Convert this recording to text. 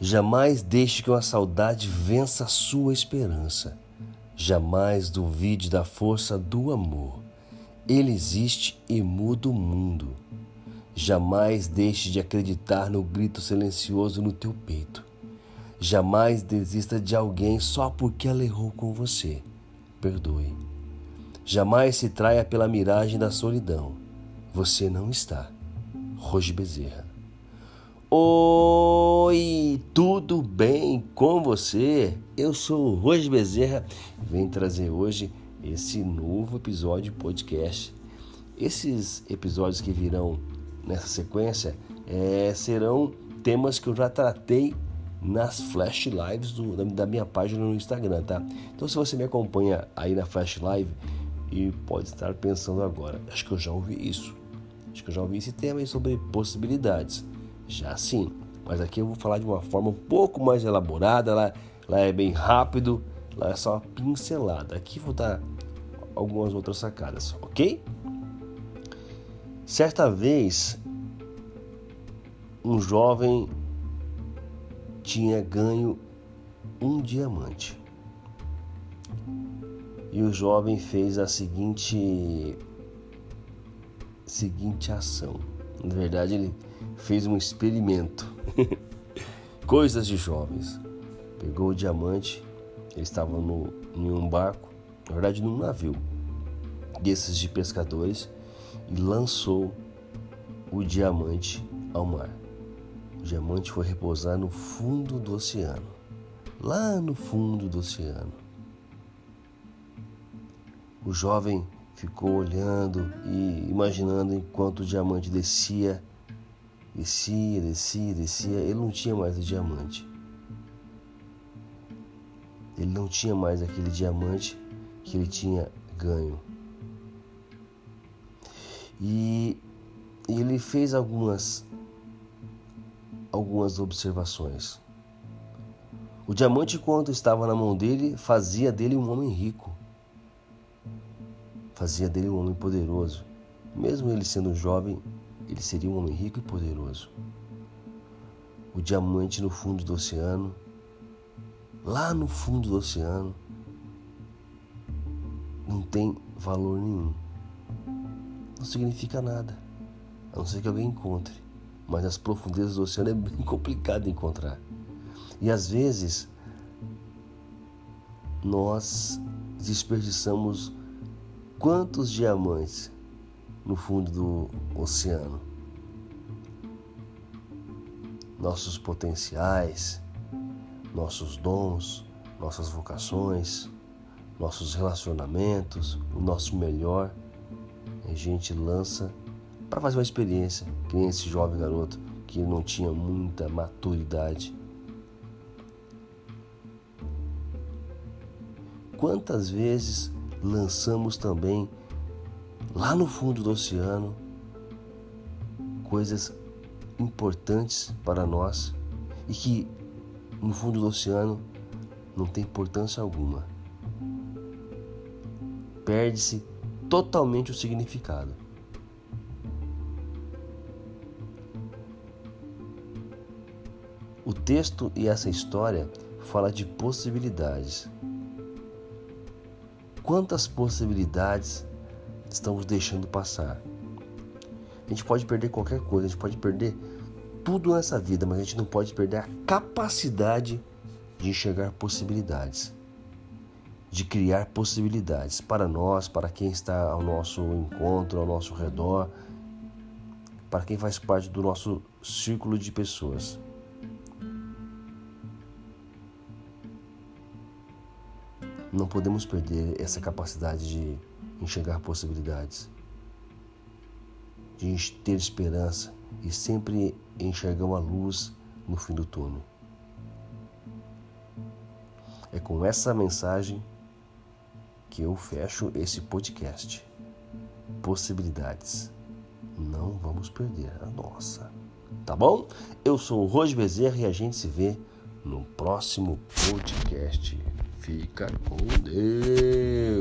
Jamais deixe que uma saudade vença a sua esperança. Jamais duvide da força do amor. Ele existe e muda o mundo. Jamais deixe de acreditar no grito silencioso no teu peito. Jamais desista de alguém só porque ela errou com você. Perdoe. Jamais se traia pela miragem da solidão. Você não está. Roge Bezerra. Oi, tudo bem com você? Eu sou o Roger Bezerra venho trazer hoje esse novo episódio podcast. Esses episódios que virão nessa sequência é, serão temas que eu já tratei nas Flash Lives do, da minha página no Instagram, tá? Então, se você me acompanha aí na Flash Live e pode estar pensando agora, acho que eu já ouvi isso, acho que eu já ouvi esse tema aí sobre possibilidades já sim. Mas aqui eu vou falar de uma forma um pouco mais elaborada, lá, lá é bem rápido, lá é só pincelada. Aqui vou dar algumas outras sacadas, ok? Certa vez, um jovem tinha ganho um diamante. E o jovem fez a seguinte seguinte ação. Na verdade, ele fez um experimento. Coisas de jovens. Pegou o diamante, eles estavam no, em um barco, na verdade num navio, desses de pescadores, e lançou o diamante ao mar. O diamante foi repousar no fundo do oceano, lá no fundo do oceano. O jovem ficou olhando e imaginando enquanto o diamante descia Descia, descia, descia. Ele não tinha mais o diamante. Ele não tinha mais aquele diamante que ele tinha ganho. E ele fez algumas algumas observações. O diamante, quando estava na mão dele, fazia dele um homem rico. Fazia dele um homem poderoso. Mesmo ele sendo jovem, ele seria um homem rico e poderoso. O diamante no fundo do oceano, lá no fundo do oceano, não tem valor nenhum. Não significa nada, a não ser que alguém encontre. Mas as profundezas do oceano é bem complicado encontrar. E às vezes nós desperdiçamos quantos diamantes no fundo do oceano. Nossos potenciais, nossos dons, nossas vocações, nossos relacionamentos, o nosso melhor, a gente lança para fazer uma experiência, que nem esse jovem garoto que não tinha muita maturidade. Quantas vezes lançamos também lá no fundo do oceano, coisas importantes para nós e que no fundo do oceano não tem importância alguma. Perde-se totalmente o significado. O texto e essa história fala de possibilidades. Quantas possibilidades estamos deixando passar. A gente pode perder qualquer coisa, a gente pode perder tudo nessa vida, mas a gente não pode perder a capacidade de enxergar possibilidades, de criar possibilidades para nós, para quem está ao nosso encontro, ao nosso redor, para quem faz parte do nosso círculo de pessoas. Não podemos perder essa capacidade de enxergar possibilidades, de ter esperança e sempre enxergar uma luz no fim do túnel. É com essa mensagem que eu fecho esse podcast. Possibilidades. Não vamos perder a nossa. Tá bom? Eu sou o Roger Bezerra e a gente se vê no próximo podcast. Fica com Deus.